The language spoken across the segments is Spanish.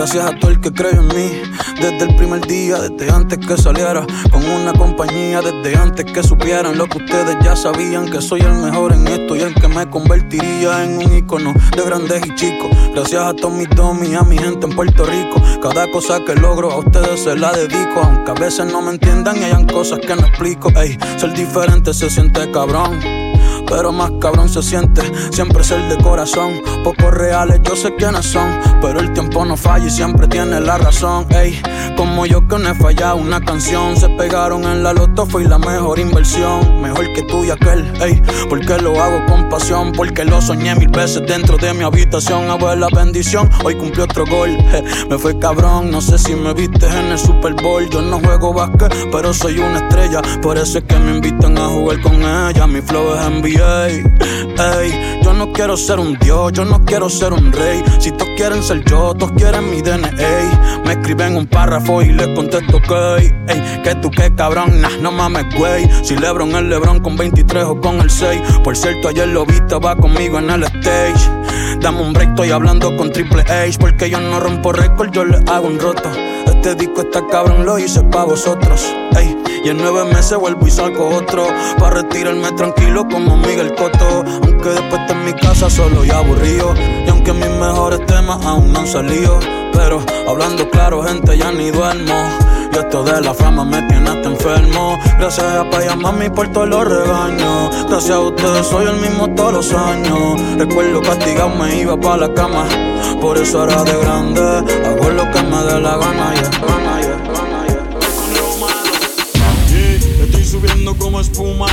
Gracias a todo el que creyó en mí. Desde el primer día, desde antes que saliera. Con una compañía, desde antes que supieran lo que ustedes ya sabían, que soy el mejor en esto y el que me convertiría en un icono de grandes y chicos. Gracias a todos mis domis, a mi gente en Puerto Rico, cada cosa que logro a ustedes se la dedico, aunque a veces no me entiendan y hayan cosas que no explico. Ey, ser diferente se siente cabrón pero más cabrón se siente siempre ser de corazón. Pocos reales, yo sé quiénes son, pero el tiempo no falla y siempre tiene la razón. Ey, como yo que no he fallado una canción, se pegaron en la loto, fue la mejor inversión. Mejor que tú y aquel, ey, porque lo hago con pasión, porque lo soñé mil veces dentro de mi habitación. Abuela bendición, hoy cumplió otro gol, me fue cabrón, no sé si me viste en el Super Bowl. Yo no juego básquet, pero soy una estrella, por eso es que me invitan a jugar con ella. Mi flow es Ey, yo no quiero ser un dios, yo no quiero ser un rey. Si todos quieren ser yo, todos quieren mi DNA. Me escriben un párrafo y les contesto que, ey, que tú qué cabrón, nah, no mames, güey. Si Lebron es Lebron con 23 o con el 6. Por cierto, ayer lo viste, va conmigo en el stage. Dame un break, estoy hablando con Triple H. Porque yo no rompo récord, yo le hago un roto. Este disco está cabrón, lo hice pa' vosotros. Ey, y en nueve meses vuelvo y salgo otro. Pa' retirarme tranquilo como Miguel Coto. Aunque después esté en mi casa solo y aburrido. Y aunque mis mejores temas aún no han salido. Pero hablando claro, gente, ya ni duermo. Y esto de la fama me tiene hasta enfermo. Gracias a Paya Mami por todos los regaños. Gracias a ustedes soy el mismo todos los años. Recuerdo castigado me iba pa' la cama. Por eso ahora de grande hago lo que me dé la gana, Estoy subiendo como espuma,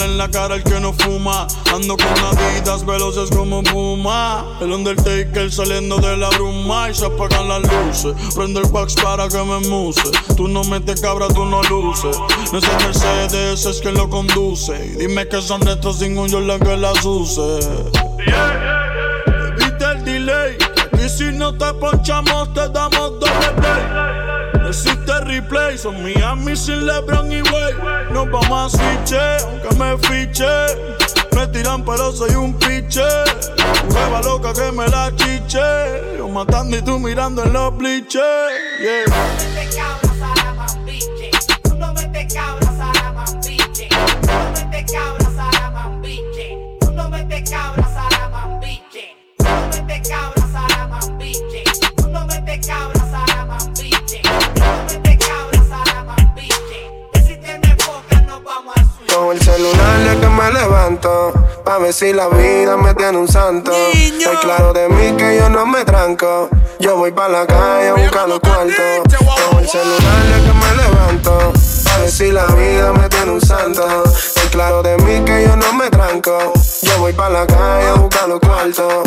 en la cara al que no fuma. Ando con naditas veloces como puma. El Undertaker saliendo de la bruma y se apagan las luces. Prendo el wax para que me muse. Tú no metes cabra, tú no luces. No es el Mercedes, es quien lo conduce. dime que son estos sin un la que las use. Evita el delay. Y si no te ponchamos, te damos doble play. No existe replay, son Miami sin LeBron y Way. Nos vamos a switch, aunque me fiche. Me tiran, pero soy un piche. Prueba loca que me la chiche. Yo matando y tú mirando en los bleachers. Yeah. el me levanto. Pa' ver si la vida me tiene un santo. Estoy claro de mí que yo no me tranco. Yo voy pa' la calle a buscar los cuartos. Con el celular es que me levanto. Pa' ver si la vida me tiene un santo. Estoy claro de mí que yo no me tranco. Yo voy pa' la calle a buscar los cuartos.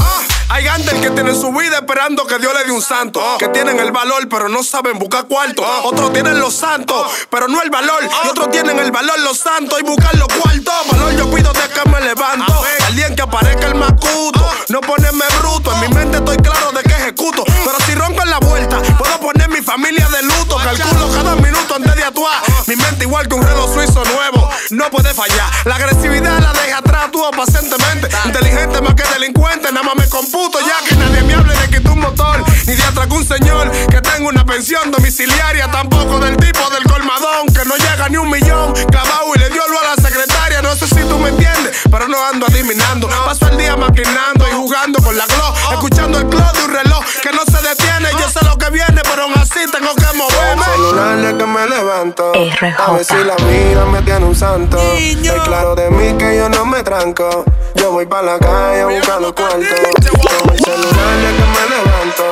Hay grandes que tienen su vida esperando que Dios le dé un santo. Que tienen el valor, pero no saben buscar cuarto. Otros tienen los santos, pero no el valor. Y otros tienen el valor, los santos, y buscar los cuartos. Valor yo pido de que me levanto. Alguien que aparezca el macuto. No ponerme bruto. En mi mente estoy claro de que ejecuto. Pero si rompo en la vuelta, puedo poner mi familia de luto. Calculo cada minuto antes de actuar. Mi mente igual que un reloj suizo nuevo. No puede fallar. La agresividad la deja atrás, actúo pacientemente. Inteligente más que delincuente, nada más me ya que nadie me hable de que tu motor, ni de atraco un señor que tengo una pensión domiciliaria, tampoco del tipo del colmadón que no llega ni un millón, clavado y le dio lo a la secretaria, no sé si tú me entiendes, pero no ando adivinando, paso el día maquinando y jugando con la glow, escuchando el clock de un reloj que no se detiene, yo sé lo que viene, pero aún así tengo que moverme. celular que me levanto, a ver si la vida me tiene un santo, es claro de mí que yo no me tranco, yo voy pa' la calle a buscar los cuartos. Con el celular ya que me levanto.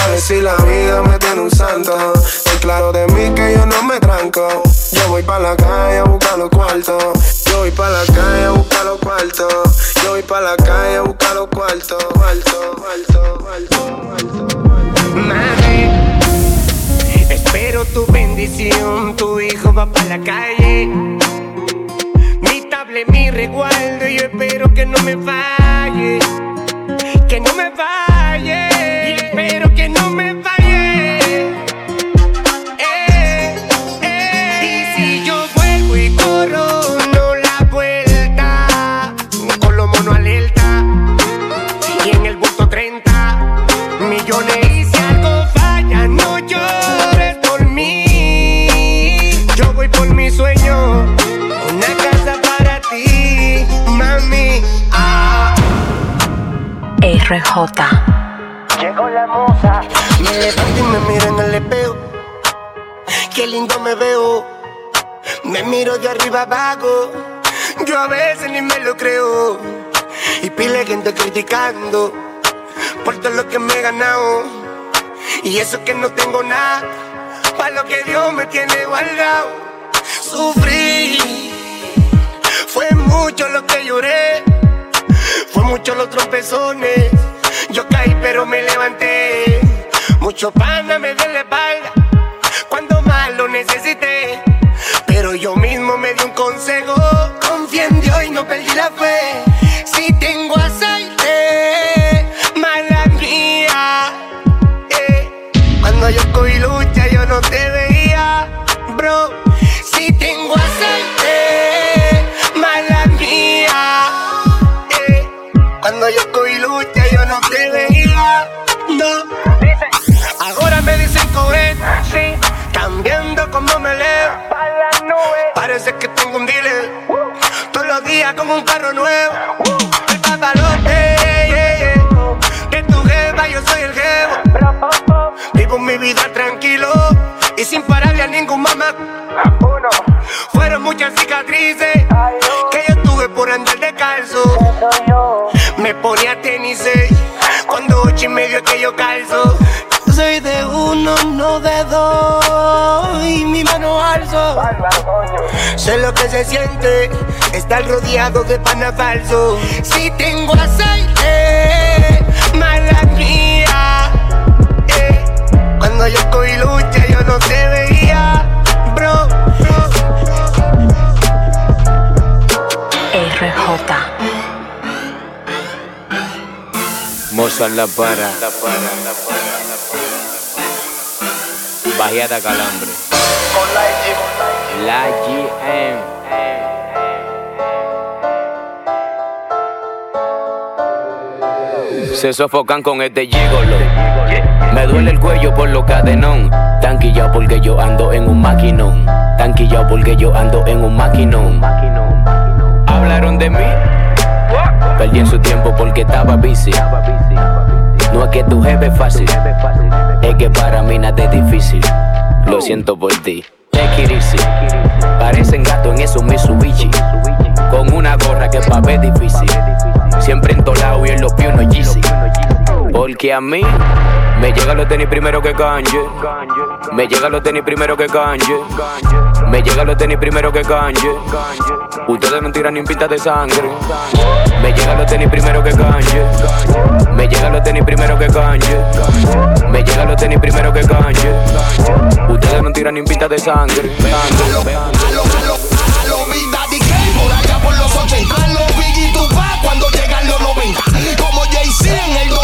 A ver si la vida me tiene un santo. Es claro de mí que yo no me tranco. Yo voy pa' la calle a buscar los cuartos. Yo voy pa' la calle a buscar los cuartos. Yo voy pa' la calle a buscar los cuartos. Cuarto, cuarto, cuarto, Mami, espero tu bendición. Tu hijo va pa' la calle. Mi tablet, mi resguardo. Yo espero que no me falle RJ. Llegó la moza. Me levanto y me miro en el espejo. Qué lindo me veo. Me miro de arriba abajo. Yo a veces ni me lo creo. Y pile gente criticando por todo lo que me he ganado. Y eso que no tengo nada. Para lo que Dios me tiene guardado. Sufrí. Fue mucho lo que lloré. Fue mucho los tropezones. Yo caí pero me levanté. Mucho pana me dio la espalda. Cuando más lo necesité. Pero yo mismo me di un consejo. Confía en Dios y no perdí la fe. Cuando yo cogí lucha, yo no te veía, no. Ahora me dicen sí. Cambiando como me leo. Parece que tengo un dealer. Todos los días con un carro nuevo. El papalote. Que tu jefa, yo soy el jevo. Vivo mi vida tranquilo y sin pararle a ningún mamá. Fueron muchas cicatrices Sé lo que se siente estar rodeado de pana falso. Si tengo aceite, mala mía. eh. Cuando yo cogí lucha, yo no te veía, bro. RJ. Mozart la para. Bajeada calambre. La GM. Se sofocan con este gigolo. Me duele el cuello por lo cadenón. Tanquillao porque yo ando en un maquinón. Tanquillao porque yo ando en un maquinón. Hablaron de mí. Perdí en su tiempo porque estaba busy. No es que tu jefe es fácil, es que para mí nada es difícil. Lo siento por ti. Take it easy. Parecen gato en esos Mitsubishi. Con una gorra que pa' ver difícil. Siempre entolado y en los pies no Yeezy. Porque a mí me llega los tenis primero que canje. Me llega los tenis primero que canje. Me llega los tenis primero que canje. Ustedes no tiran ni pinta de sangre. Me llega los tenis primero que canje. Me llega los tenis primero que canje. Me llega los tenis primero que canje. Ustedes no tiran ni pinta de sangre. Por allá por los 80. A lo Biggie Tupac cuando llegan los 90. Como Jay-Z en el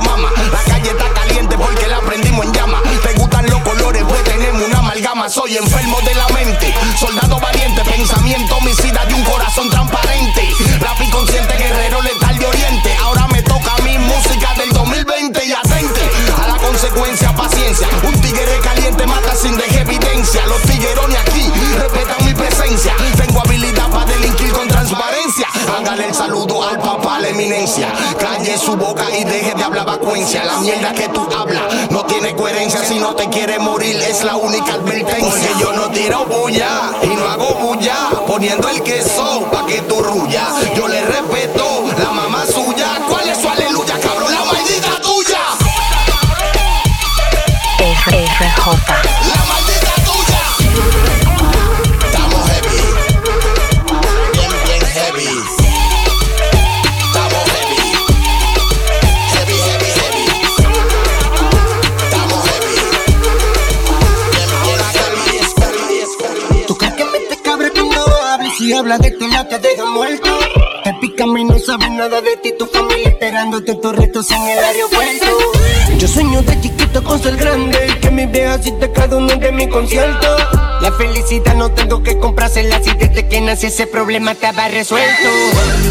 mama. La calle está caliente porque la prendimos en llama. ¿Te gustan los colores? Pues tenemos una amalgama. Soy enfermo de la mente. Soldado valiente, pensamiento homicida de un corazón transparente. Rap consciente, La mierda que tú hablas no tiene coherencia. Si no te quieres morir, es la única advertencia. Porque yo no tiro bulla y no hago bulla. Poniendo el queso pa' que tú rulla. Yo le respeto y hablas de ti no te deja muerto. Te pican y no sabes nada de ti, tu familia esperándote tus retos en el aeropuerto. Yo sueño de chiquito con ser grande y que mi vieja te cada uno de mi concierto. La felicidad no tengo que comprársela si desde que nací ese problema estaba resuelto.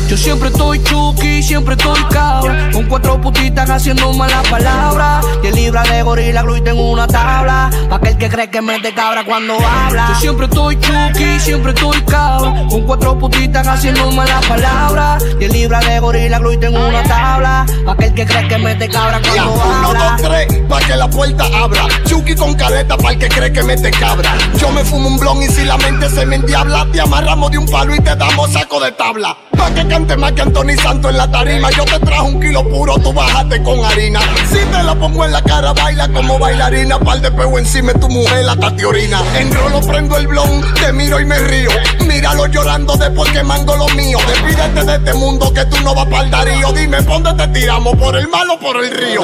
Yo siempre estoy chuki, siempre estoy cabra. Con cuatro putitas haciendo malas palabras. Y el libra de gorila glue tengo una tabla. Pa' que el que cree que mete cabra cuando habla. Yo siempre estoy chuki, siempre estoy cabra. Con cuatro putitas haciendo malas palabras. Y el libra de gorila glue tengo una tabla. Aquel que cree que mete cabra cuando habla. Uno, dos, tres, pa' que la puerta abra. Chucky con caleta para el que cree que mete cabra. Yo me fumo un blon y si la mente se me endiabla, te amarramos de un palo y te damos saco de tabla. Pa' que cante más que Anthony Santo en la tarima. Yo te trajo un kilo puro, tú bajaste con harina. Si te la pongo en la cara, baila como bailarina. Par de peo encima tu mujer, la tatiorina. Enrolo, prendo el blon, te miro y me río. Míralo llorando después que mando lo mío. Despídete de este mundo que tú no vas para el darío. Dime, ¿dónde te tiramos? ¿Por el mar o por el río?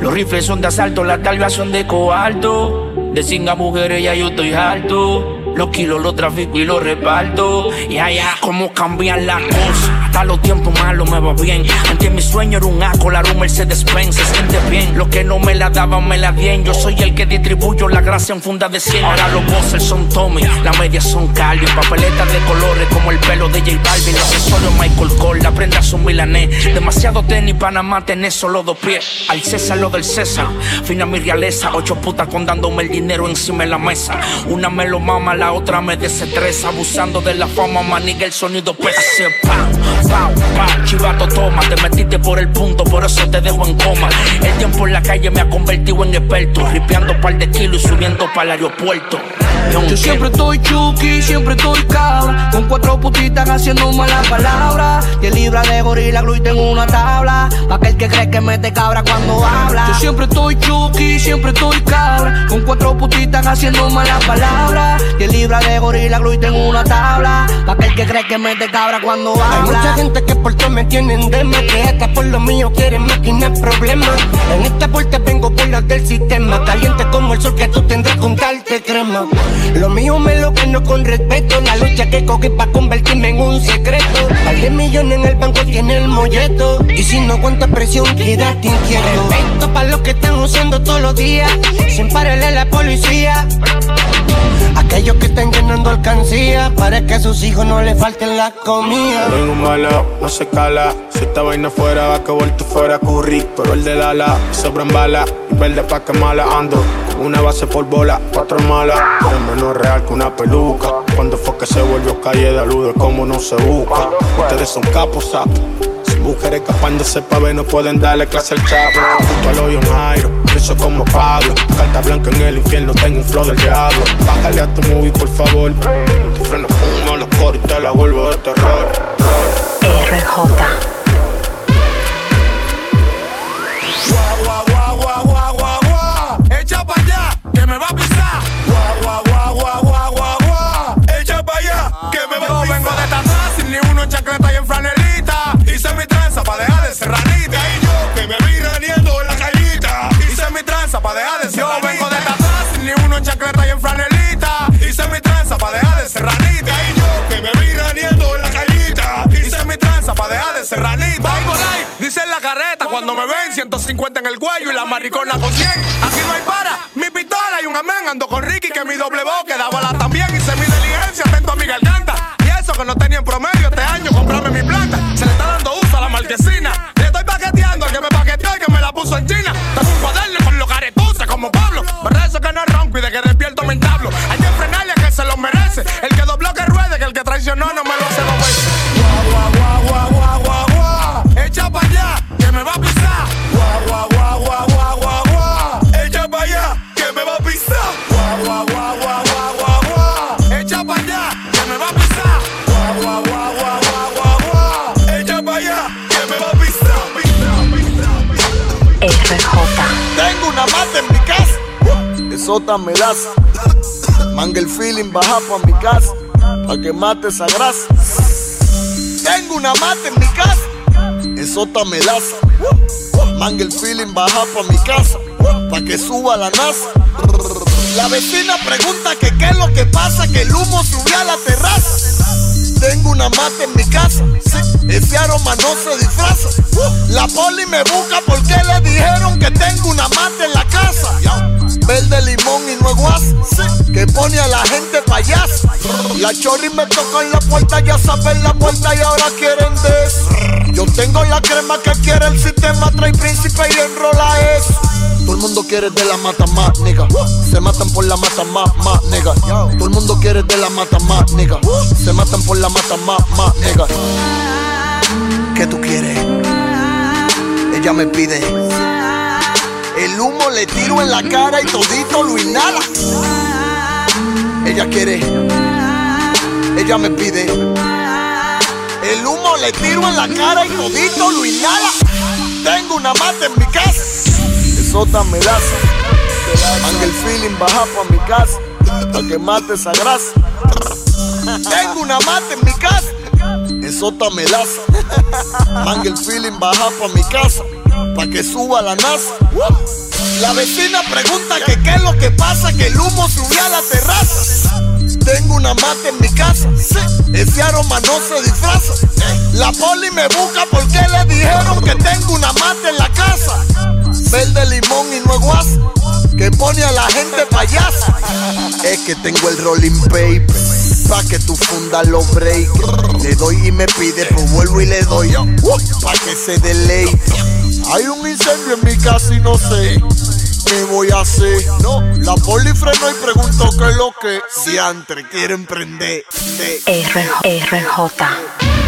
Los rifles son de asalto, las talvas son de coalto. De cinga mujeres ya yo estoy alto. Los kilos los trafico y los reparto. Y allá, cómo cambian las cosas. Hasta los tiempos malos me va bien. Antes mi sueño era un acolar, un Mercedes Benz. Se siente bien. Los que no me la daban me la dieron. Yo soy el que distribuyo la gracia en funda de 100. Ahora los bosses son Tommy, las medias son Calvin. Papeletas de colores como el pelo de J Balvin. Los accesorios Michael Kors, la prenda son milanés. Demasiado tenis, Panamá, tenés solo dos pies. Al César lo del César. Fina mi realeza. Ocho putas con dándome el dinero encima de la mesa. Una me lo mama, la otra me desestresa. Abusando de la fama, maniga el sonido pesa. Chivato, toma. Te metiste por el punto, por eso te dejo en coma. El tiempo en la calle me ha convertido en experto. Ripeando par de kilos y subiendo para el aeropuerto. Yo siempre estoy chuki, siempre estoy cabra. Con cuatro putitas haciendo malas palabras. Y el libra de gorila glue tengo una tabla. Pa' aquel que cree que mete cabra cuando habla. Yo siempre estoy chuki, siempre estoy cabra. Con cuatro putitas haciendo malas palabras. Y el libra de gorila glue tengo una tabla. Pa' aquel que cree que mete cabra cuando Hay mucha habla. gente que por todo me tienen de más Que hasta por lo mío quieren máquinas problemas En esta puerta vengo por las del sistema Caliente como el sol que tú tendrás con darte crema Lo mío me lo gano con respeto La lucha que cogí para convertirme en un secreto Par de millones en el banco tiene el molleto Y si no aguanta presión quédate inquieto Respeto para los que están usando todos los días Sin pararle la policía Aquellos que están llenando alcancía para que a sus hijos no les falten la comida. Tengo un malo, no se cala. Si esta vaina fuera, va que vuelto fuera curry. Pero el del ala, sobran bala. Verde pa' que mala ando. Una base por bola, cuatro malas. Es menos real que una peluca. Cuando fue que se volvió calle de luz, como no se busca. Ustedes son capos, sapo. Sin mujeres escapándose pa' ver, no pueden darle clase al chapo. Junto al hoyo Jairo, preso como Pablo. Carta blanca en el infierno, tengo un flow del diablo. Bájale a tu movie, por favor. Tu freno fumo los coros y te la vuelvo de terror. RJ. Cuando me ven 150 en el cuello y la maricona con 100. Aquí no hay para, mi pistola y un amén. Ando con Ricky que mi doble voz queda bala también. Hice mi diligencia, atento a mi garganta. Y eso que no tenía en promedio este año, comprarme mi planta. Se le está dando uso a la marquesina. Le estoy paqueteando al que me paqueteó y que me la puso en China. Tengo un cuaderno con los caretuces como Pablo. Me rezo que no ronco y de que despierto me entablo. Hay que frenarle que se lo merece. El que dobló que ruede, que el que traicionó no me lo hace dos veces. Esota me das. Manga el feeling, baja pa' mi casa. Pa' que mate esa grasa. Tengo una mata en mi casa. Esota me das. Manga el feeling, baja pa' mi casa. Pa' que suba la NASA. La vecina pregunta que qué es lo que pasa, que el humo subió a la terraza. Tengo una mata en mi casa, ese aroma no se disfraza. La poli me busca porque le dijeron que tengo una mata en la casa. Verde limón y no guas, que pone a la gente payas. La chorri me toca en la puerta, ya saben la puerta y ahora quieren des. Yo tengo la crema que quiere el sistema, trae príncipe y enrola eso. Todo el mundo quiere de la mata más, nigga. Se matan por la mata más, más, nigga. Todo el mundo quiere de la mata más, nigga. Se matan por la mata más, más, nigga. ¿Qué tú quieres? Ella me pide. El humo le tiro en la cara y todito lo inhala. Ella quiere. Ella me pide. El humo le tiro en la cara y todito lo inhala. Tengo una mata en mi casa. Eso me das. el feeling baja pa' mi casa. Pa' que mate esa grasa. Tengo una mata en mi casa. Eso me laza. el feeling baja pa' mi casa. Pa' que suba la NASA. La vecina pregunta que qué es lo que pasa, que el humo subió a la terraza. Tengo una mata en mi casa, ese aroma no se disfraza. La poli me busca porque le dijeron que tengo una mata en la casa. Verde limón y no guas, que pone a la gente payasa. Es que tengo el rolling paper, pa' que tú fundas los break. Le doy y me pide, pues vuelvo y le doy, pa' que se deleite. Hay un incendio en mi casa y no sé ¿Qué voy a hacer? No, la poli freno y pregunto qué es lo que. Si entre quieren prender. RJ.